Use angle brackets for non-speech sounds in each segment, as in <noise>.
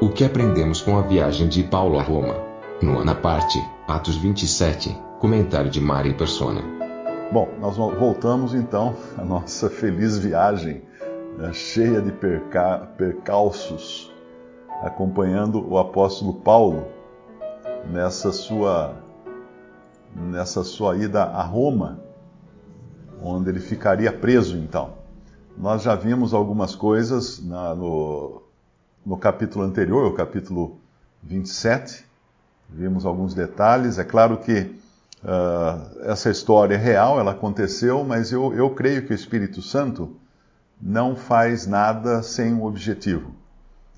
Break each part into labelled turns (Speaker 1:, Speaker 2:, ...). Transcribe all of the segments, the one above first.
Speaker 1: O que aprendemos com a viagem de Paulo a Roma? Nona parte, Atos 27, comentário de Mari Persona.
Speaker 2: Bom, nós vo- voltamos então à nossa feliz viagem, né, cheia de perca- percalços, acompanhando o apóstolo Paulo nessa sua, nessa sua ida a Roma, onde ele ficaria preso então. Nós já vimos algumas coisas na- no, no capítulo anterior, o capítulo 27, vimos alguns detalhes. É claro que ah, essa história é real, ela aconteceu, mas eu, eu creio que o Espírito Santo não faz nada sem um objetivo.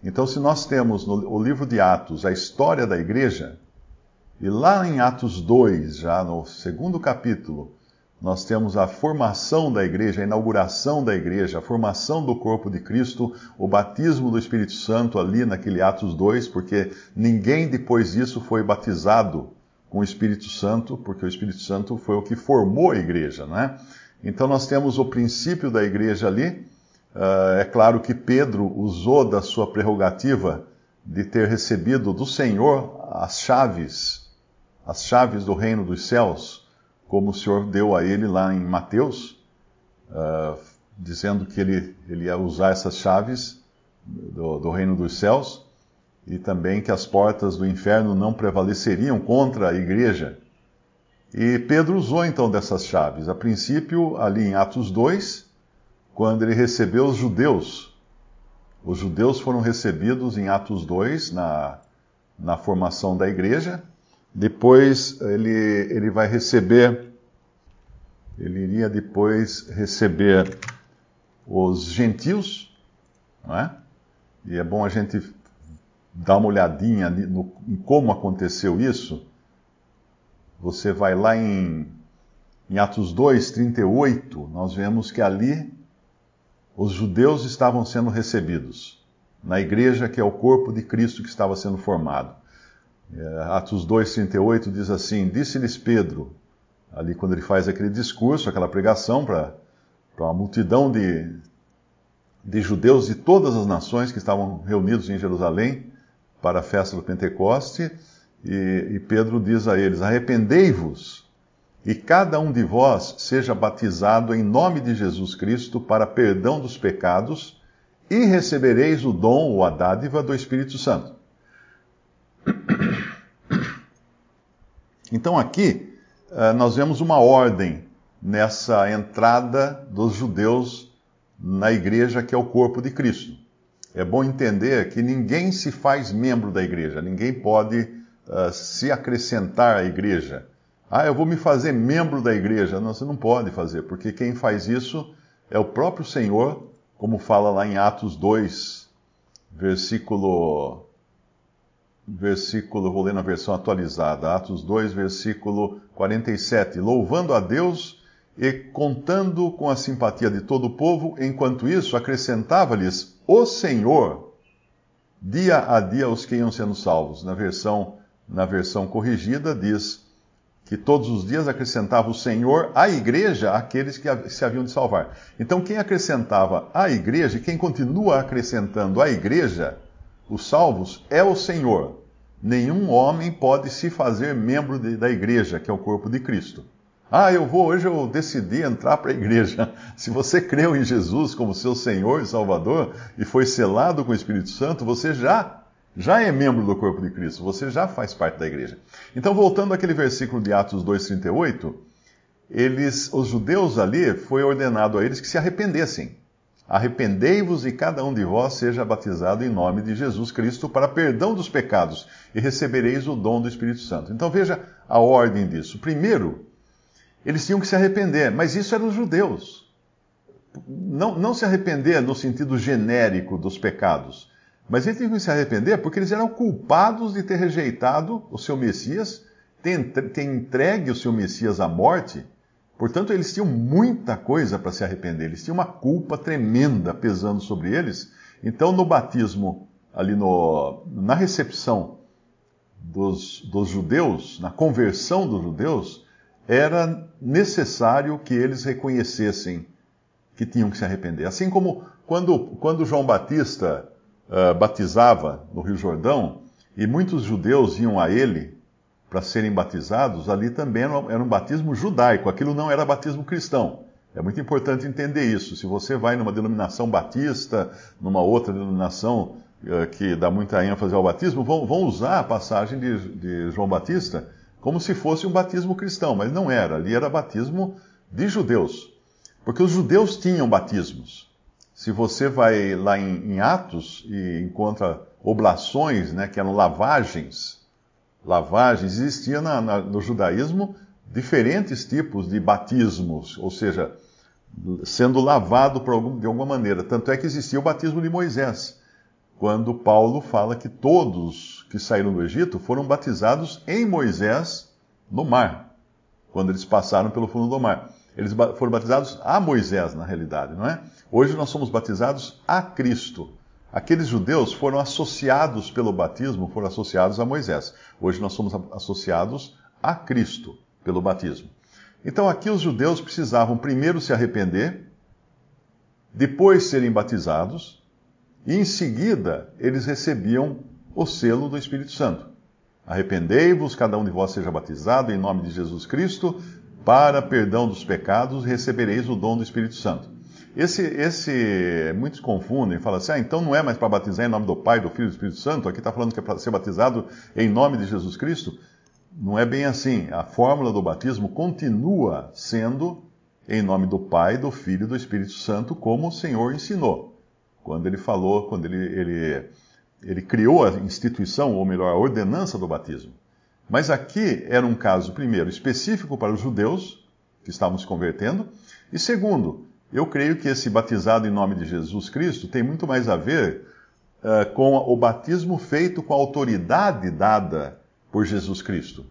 Speaker 2: Então, se nós temos no livro de Atos a história da igreja, e lá em Atos 2, já no segundo capítulo, nós temos a formação da igreja, a inauguração da igreja, a formação do corpo de Cristo, o batismo do Espírito Santo ali naquele Atos 2, porque ninguém depois disso foi batizado com o Espírito Santo, porque o Espírito Santo foi o que formou a igreja, né? Então nós temos o princípio da igreja ali. Ah, é claro que Pedro usou da sua prerrogativa de ter recebido do Senhor as chaves, as chaves do reino dos céus, como o Senhor deu a ele lá em Mateus, ah, dizendo que ele, ele ia usar essas chaves do, do reino dos céus e também que as portas do inferno não prevaleceriam contra a igreja. E Pedro usou então dessas chaves. A princípio, ali em Atos 2, quando ele recebeu os judeus. Os judeus foram recebidos em Atos 2, na, na formação da igreja. Depois ele, ele vai receber, ele iria depois receber os gentios, não é? E é bom a gente dar uma olhadinha no, em como aconteceu isso. Você vai lá em, em Atos 2, 38, nós vemos que ali os judeus estavam sendo recebidos na igreja que é o corpo de Cristo que estava sendo formado. É, Atos 2, 38 diz assim: Disse-lhes Pedro, ali quando ele faz aquele discurso, aquela pregação para uma multidão de, de judeus de todas as nações que estavam reunidos em Jerusalém para a festa do Pentecoste, e, e Pedro diz a eles: Arrependei-vos e cada um de vós seja batizado em nome de Jesus Cristo para perdão dos pecados, e recebereis o dom ou a dádiva do Espírito Santo. Então aqui eh, nós vemos uma ordem nessa entrada dos judeus na igreja que é o corpo de Cristo. É bom entender que ninguém se faz membro da igreja, ninguém pode uh, se acrescentar à igreja. Ah, eu vou me fazer membro da igreja. Não, você não pode fazer, porque quem faz isso é o próprio Senhor, como fala lá em Atos 2, versículo. Versículo, vou ler na versão atualizada, Atos 2, versículo 47. Louvando a Deus e contando com a simpatia de todo o povo, enquanto isso acrescentava-lhes o Senhor, dia a dia os que iam sendo salvos. Na versão, na versão corrigida diz que todos os dias acrescentava o Senhor à igreja aqueles que se haviam de salvar. Então quem acrescentava à igreja, quem continua acrescentando à igreja os salvos, é o Senhor. Nenhum homem pode se fazer membro de, da igreja, que é o corpo de Cristo. Ah, eu vou, hoje eu decidi entrar para a igreja. <laughs> Se você creu em Jesus como seu Senhor e Salvador e foi selado com o Espírito Santo, você já já é membro do corpo de Cristo, você já faz parte da igreja. Então, voltando àquele versículo de Atos 2:38, eles, os judeus ali, foi ordenado a eles que se arrependessem. Arrependei-vos e cada um de vós seja batizado em nome de Jesus Cristo para perdão dos pecados e recebereis o dom do Espírito Santo. Então veja a ordem disso. Primeiro, eles tinham que se arrepender, mas isso eram os judeus. não, não se arrepender no sentido genérico dos pecados, mas eles tinham que se arrepender porque eles eram culpados de ter rejeitado o seu Messias, ter entregue o seu Messias à morte. Portanto, eles tinham muita coisa para se arrepender, eles tinham uma culpa tremenda pesando sobre eles. Então, no batismo, ali no, na recepção dos, dos judeus, na conversão dos judeus, era necessário que eles reconhecessem que tinham que se arrepender. Assim como quando, quando João Batista uh, batizava no Rio Jordão, e muitos judeus iam a ele para serem batizados, ali também era um, batismo judaico, aquilo não era batismo cristão. É muito importante entender isso. Se você vai numa denominação batista, numa outra denominação uh, que dá muita ênfase ao batismo, vão, vão usar a passagem de, de João Batista como se fosse um batismo cristão, mas não era. Ali era batismo de judeus. Porque os judeus tinham batismos. Se você vai lá em, em Atos e encontra oblações, né, que eram lavagens, lavagens, existia na, na, no judaísmo diferentes tipos de batismos, ou seja, sendo lavado algum, de alguma maneira. Tanto é que existia o batismo de Moisés, quando Paulo fala que todos que saíram do Egito foram batizados em Moisés no mar, quando eles passaram pelo fundo do mar. Eles foram batizados a Moisés, na realidade, não é? Hoje nós somos batizados a Cristo. Aqueles judeus foram associados pelo batismo, foram associados a Moisés. Hoje nós somos associados a Cristo pelo batismo. Então aqui os judeus precisavam primeiro se arrepender, depois serem batizados, e em seguida eles recebiam o selo do Espírito Santo. Arrependei-vos, cada um de vós seja batizado em nome de Jesus Cristo, para perdão dos pecados recebereis o dom do Espírito Santo. Esse, esse muitos confundem, falam assim, ah, então não é mais para batizar em nome do Pai, do Filho e do Espírito Santo, aqui está falando que é para ser batizado em nome de Jesus Cristo. Não é bem assim. A fórmula do batismo continua sendo em nome do Pai, do Filho e do Espírito Santo, como o Senhor ensinou. Quando ele falou, quando ele, ele, ele criou a instituição, ou melhor, a ordenança do batismo. Mas aqui era um caso, primeiro, específico para os judeus que estavam se convertendo, e segundo, eu creio que esse batizado em nome de Jesus Cristo tem muito mais a ver uh, com o batismo feito com a autoridade dada por Jesus Cristo.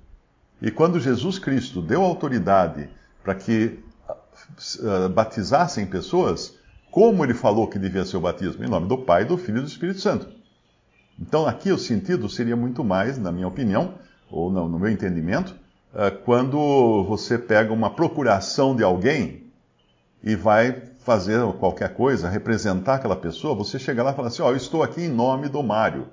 Speaker 2: E quando Jesus Cristo deu autoridade para que uh, batizassem pessoas, como ele falou que devia ser o batismo? Em nome do Pai, do Filho e do Espírito Santo. Então aqui o sentido seria muito mais, na minha opinião, ou no meu entendimento, eh, quando você pega uma procuração de alguém e vai fazer qualquer coisa, representar aquela pessoa, você chega lá e fala assim: Ó, oh, eu estou aqui em nome do Mário,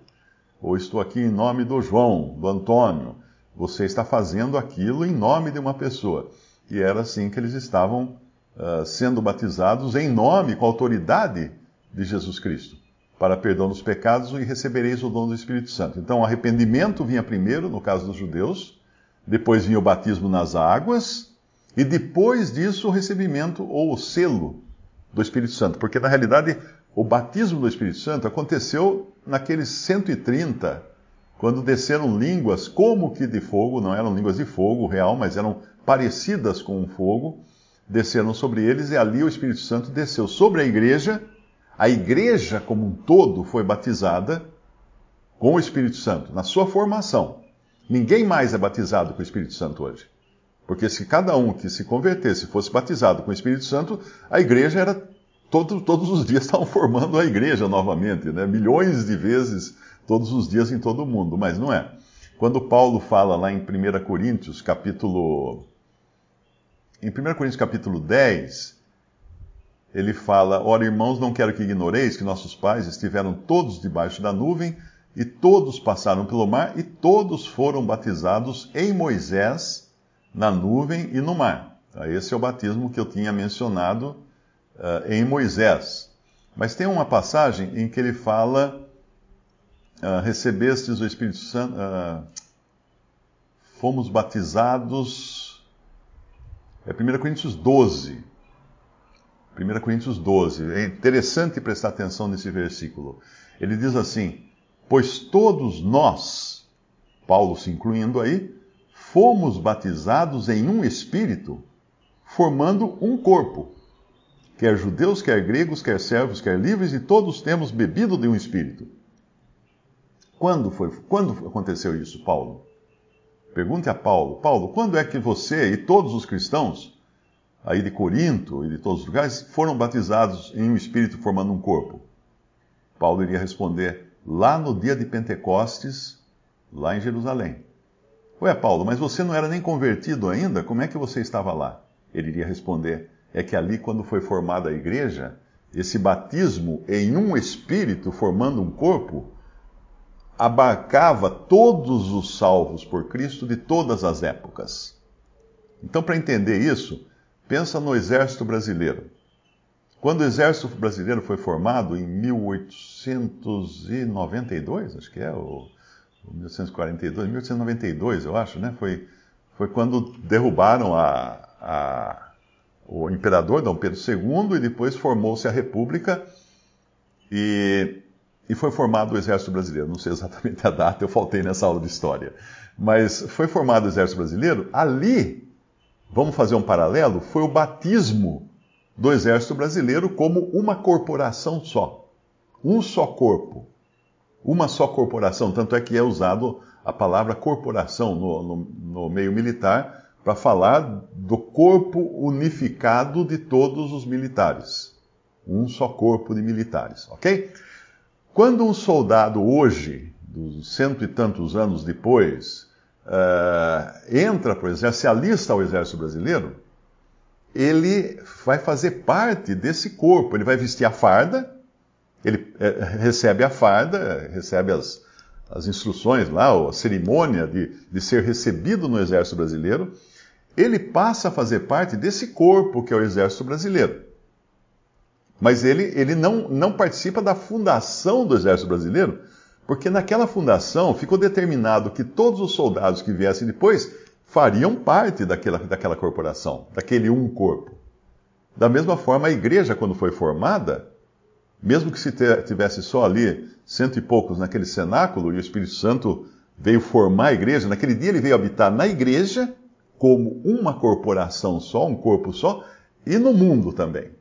Speaker 2: ou estou aqui em nome do João, do Antônio. Você está fazendo aquilo em nome de uma pessoa. E era assim que eles estavam uh, sendo batizados em nome, com a autoridade de Jesus Cristo para perdão dos pecados e recebereis o dom do Espírito Santo. Então, o arrependimento vinha primeiro, no caso dos judeus, depois vinha o batismo nas águas, e depois disso o recebimento ou o selo do Espírito Santo. Porque, na realidade, o batismo do Espírito Santo aconteceu naqueles 130, quando desceram línguas como que de fogo, não eram línguas de fogo real, mas eram parecidas com um fogo, desceram sobre eles, e ali o Espírito Santo desceu sobre a igreja a igreja como um todo foi batizada com o Espírito Santo, na sua formação. Ninguém mais é batizado com o Espírito Santo hoje. Porque se cada um que se convertesse fosse batizado com o Espírito Santo, a igreja era. Todo, todos os dias <laughs> estavam formando a igreja novamente, né? milhões de vezes todos os dias em todo o mundo, mas não é. Quando Paulo fala lá em 1 Coríntios, capítulo. Em 1 Coríntios, capítulo 10, ele fala: Ora, irmãos, não quero que ignoreis que nossos pais estiveram todos debaixo da nuvem, e todos passaram pelo mar, e todos foram batizados em Moisés, na nuvem e no mar. Esse é o batismo que eu tinha mencionado uh, em Moisés. Mas tem uma passagem em que ele fala: uh, Recebestes o Espírito Santo, uh, fomos batizados. É 1 Coríntios 12 1 Coríntios 12. É interessante prestar atenção nesse versículo. Ele diz assim: Pois todos nós, Paulo se incluindo aí, fomos batizados em um espírito, formando um corpo. quer judeus, quer gregos, quer servos, quer livres, e todos temos bebido de um espírito. Quando foi? Quando aconteceu isso, Paulo? Pergunte a Paulo. Paulo, quando é que você e todos os cristãos aí de Corinto e de todos os lugares foram batizados em um espírito formando um corpo? Paulo iria responder lá no dia de Pentecostes, lá em Jerusalém. Ué, Paulo, mas você não era nem convertido ainda? Como é que você estava lá? Ele iria responder: é que ali, quando foi formada a igreja, esse batismo em um espírito formando um corpo abarcava todos os salvos por Cristo de todas as épocas. Então, para entender isso, pensa no exército brasileiro. Quando o exército brasileiro foi formado em 1892, acho que é, ou 1842, 1892, eu acho, né? Foi, foi quando derrubaram a, a, o imperador Dom Pedro II e depois formou-se a República e e foi formado o Exército Brasileiro. Não sei exatamente a data, eu faltei nessa aula de história. Mas foi formado o Exército Brasileiro. Ali, vamos fazer um paralelo, foi o batismo do Exército Brasileiro como uma corporação só. Um só corpo. Uma só corporação. Tanto é que é usado a palavra corporação no, no, no meio militar para falar do corpo unificado de todos os militares. Um só corpo de militares, ok? Quando um soldado hoje, dos cento e tantos anos depois, uh, entra para o exército, se alista ao exército brasileiro, ele vai fazer parte desse corpo. Ele vai vestir a farda, ele é, recebe a farda, recebe as, as instruções lá, a cerimônia de, de ser recebido no exército brasileiro. Ele passa a fazer parte desse corpo que é o exército brasileiro. Mas ele, ele não, não participa da fundação do Exército Brasileiro, porque naquela fundação ficou determinado que todos os soldados que viessem depois fariam parte daquela, daquela corporação, daquele um corpo. Da mesma forma, a igreja, quando foi formada, mesmo que se tivesse só ali cento e poucos naquele cenáculo, e o Espírito Santo veio formar a igreja, naquele dia ele veio habitar na igreja, como uma corporação só, um corpo só, e no mundo também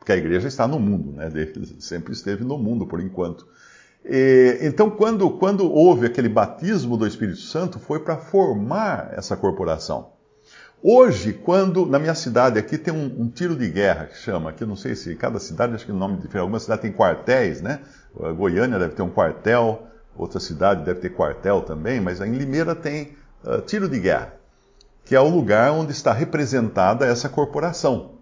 Speaker 2: porque a igreja está no mundo, né? <laughs> sempre esteve no mundo por enquanto. E, então, quando, quando houve aquele batismo do Espírito Santo, foi para formar essa corporação. Hoje, quando na minha cidade aqui tem um, um, tiro de guerra que chama, que eu não sei se cada cidade acho que o nome diferente, alguma cidade tem quartéis, né? A Goiânia deve ter um quartel, outra cidade deve ter quartel também, mas em Limeira tem uh, tiro de guerra, que é o lugar onde está representada essa corporação,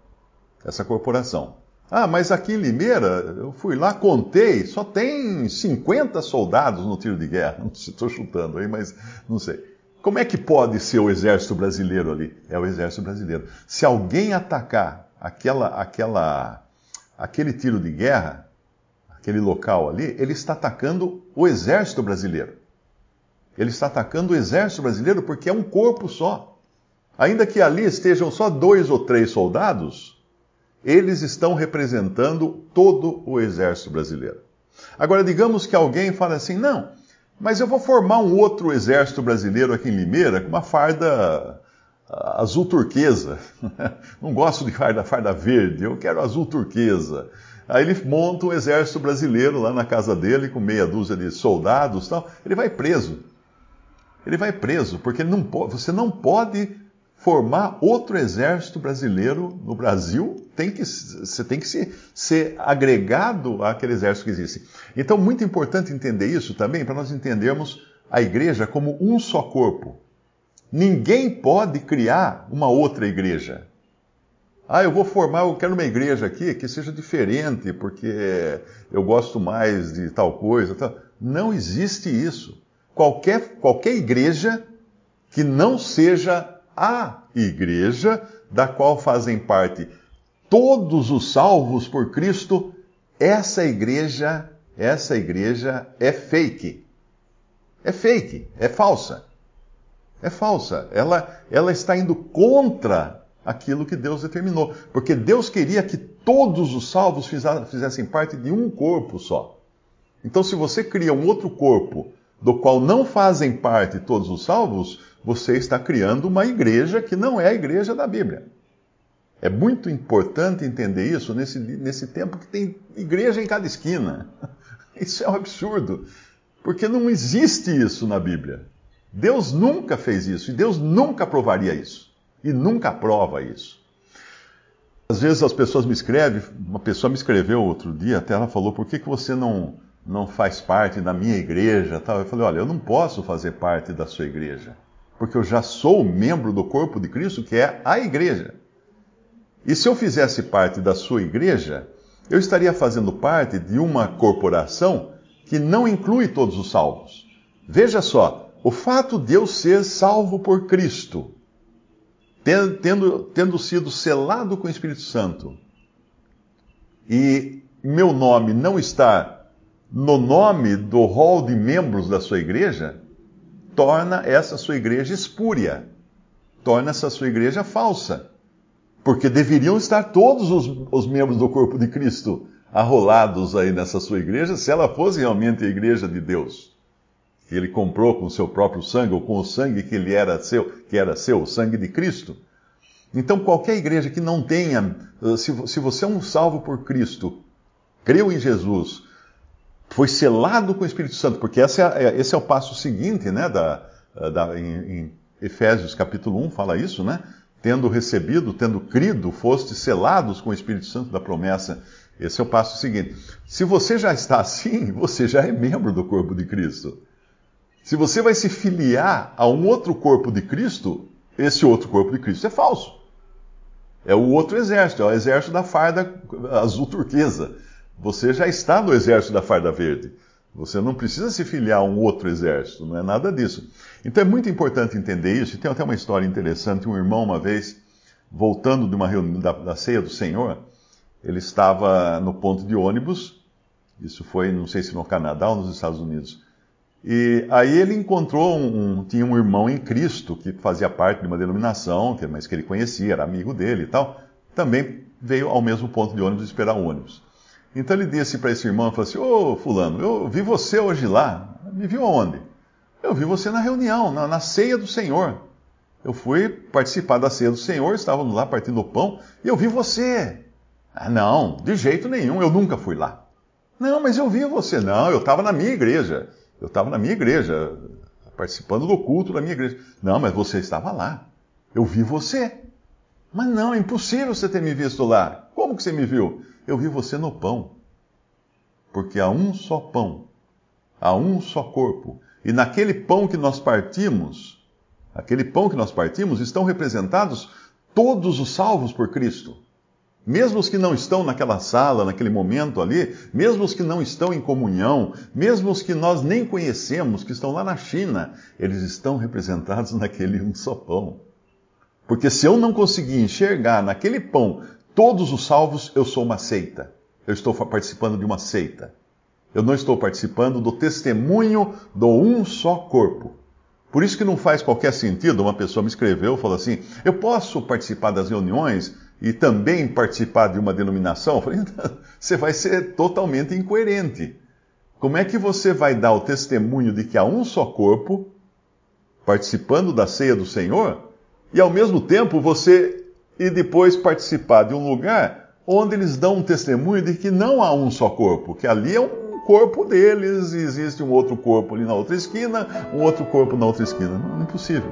Speaker 2: essa corporação. Ah, mas aqui em Limeira, eu fui lá, contei, só tem 50 soldados no tiro de guerra. <laughs> Não sei, estou chutando aí, mas não sei. Como é que pode ser o exército brasileiro ali? É o exército brasileiro. Se alguém atacar aquela, aquela, aquele tiro de guerra, aquele local ali, ele está atacando o exército brasileiro. Ele está atacando o exército brasileiro porque é um corpo só. Ainda que ali estejam só dois ou três soldados, eles estão representando todo o exército brasileiro. Agora, digamos que alguém fala assim: não, mas eu vou formar um outro exército brasileiro aqui em Limeira com uma farda ah, azul turquesa. <laughs> Não gosto de farda, farda verde, eu quero azul turquesa. Aí ele monta um exército brasileiro lá na casa dele com meia dúzia de soldados, tal. Ele vai preso. Ele vai preso porque não pode, você não pode formar outro exército brasileiro no Brasil, tem que, você tem que ser, ser agregado àquele exército que existe. Então, muito importante entender isso também, para nós entendermos a igreja como um só corpo. Ninguém pode criar uma outra igreja. Ah, eu vou formar, eu quero uma igreja aqui que seja diferente, porque eu gosto mais de tal coisa. Tal. Não existe isso. Qualquer, qualquer igreja que não seja a igreja, da qual fazem parte todos os salvos por Cristo, essa igreja, essa igreja é fake. É fake, é falsa. É falsa. Ela, ela está indo contra aquilo que Deus determinou. Porque Deus queria que todos os salvos fizessem parte de um corpo só. Então, se você cria um outro corpo do qual não fazem parte todos os salvos, você está criando uma igreja que não é a igreja da Bíblia. É muito importante entender isso nesse, nesse tempo que tem igreja em cada esquina. <laughs> Isso é um absurdo, porque não existe isso na Bíblia. Deus nunca fez isso e Deus nunca aprovaria isso e nunca aprova isso. Às vezes as pessoas me escrevem, uma pessoa me escreveu outro dia, até ela falou: por que, que você não, não faz parte da minha igreja? Eu falei: olha, eu não posso fazer parte da sua igreja, porque eu já sou membro do corpo de Cristo, que é a igreja. E se eu fizesse parte da sua igreja, eu estaria fazendo parte de uma corporação que não inclui todos os salvos. Veja só, o fato de eu ser salvo por Cristo, tendo, tendo sido selado com o Espírito Santo, e meu nome não estar no nome do rol de membros da sua igreja, torna essa sua igreja espúria, torna essa sua igreja falsa. Porque deveriam estar todos os, os membros do corpo de Cristo arrolados aí nessa sua igreja, se ela fosse realmente a igreja de Deus. Que ele comprou com o seu próprio sangue, ou com o sangue que ele era seu, que era seu, o sangue de Cristo. Então, qualquer igreja que não tenha, eh, se, se você é um salvo por Cristo, creu em Jesus, foi selado com o Espírito Santo, porque esse é, é, esse é o passo seguinte, né, da, da, em, em Efésios capítulo 1 fala isso, né? Tendo recebido, tendo crido, foste selados com o Espírito Santo da promessa. Esse é o passo seguinte. Se você já está assim, <laughs> você já é membro do corpo de Cristo. Se você vai se filiar a um outro corpo de Cristo, esse outro corpo de Cristo é falso. É o outro exército, é o exército da farda azul turquesa. Você já está no exército da farda verde. Você não precisa se filiar a um outro exército, não é nada disso. Então é muito importante entender isso. E tem até uma história interessante. Um irmão, uma vez, voltando de uma reunião da, da ceia do Senhor, ele estava no ponto de ônibus. Isso foi, não sei se no Canadá ou nos Estados Unidos. E aí ele encontrou um, tinha um irmão em Cristo que fazia parte de uma denominação, mas que ele conhecia, era amigo dele e tal. Também veio ao mesmo ponto de ônibus esperar o ônibus. Então ele disse para esse irmão, falou assim, ô fulano, eu vi você hoje lá. Me viu aonde? Eu vi você na reunião, na, na ceia do Senhor. Eu fui participar da ceia do Senhor, estávamos lá partindo o pão, e eu vi você. Ah, não, de jeito nenhum, eu nunca fui lá. Não, mas eu vi você. Não, eu estava na minha igreja. Eu estava na minha igreja, participando do culto da minha igreja. Não, mas você estava lá. Eu vi você. Mas não, é impossível você ter me visto lá. Como que você me viu? Eu vi você no pão. Porque há um só pão, há um só corpo. E naquele pão que nós partimos, aquele pão que nós partimos, estão representados todos os salvos por Cristo. Mesmo os que não estão naquela sala, naquele momento ali, mesmo os que não estão em comunhão, mesmo os que nós nem conhecemos, que estão lá na China, eles estão representados <laughs> naquele um só pão. Porque se eu não conseguir enxergar naquele pão todos os salvos, eu sou uma seita. Eu estou participando de uma seita. Eu não estou participando do testemunho do um só corpo. Por isso que não faz qualquer sentido, uma pessoa me escreveu falou assim: eu posso participar das reuniões e também participar de uma denominação? Eu falei, você vai ser totalmente incoerente. Como é que você vai dar o testemunho de que há um só corpo, participando da ceia do Senhor, e ao mesmo tempo você e depois participar de um lugar onde eles dão um testemunho de que não há um só corpo, que ali é um corpo deles e existe um outro corpo ali na outra esquina, um outro corpo na outra esquina. Não, é impossível.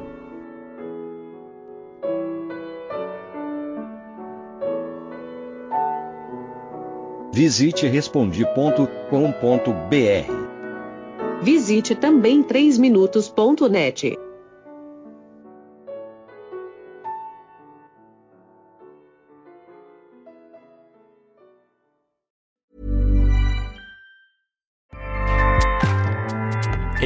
Speaker 3: Visite respondi.com.br.
Speaker 4: Visite também 3minutos.net.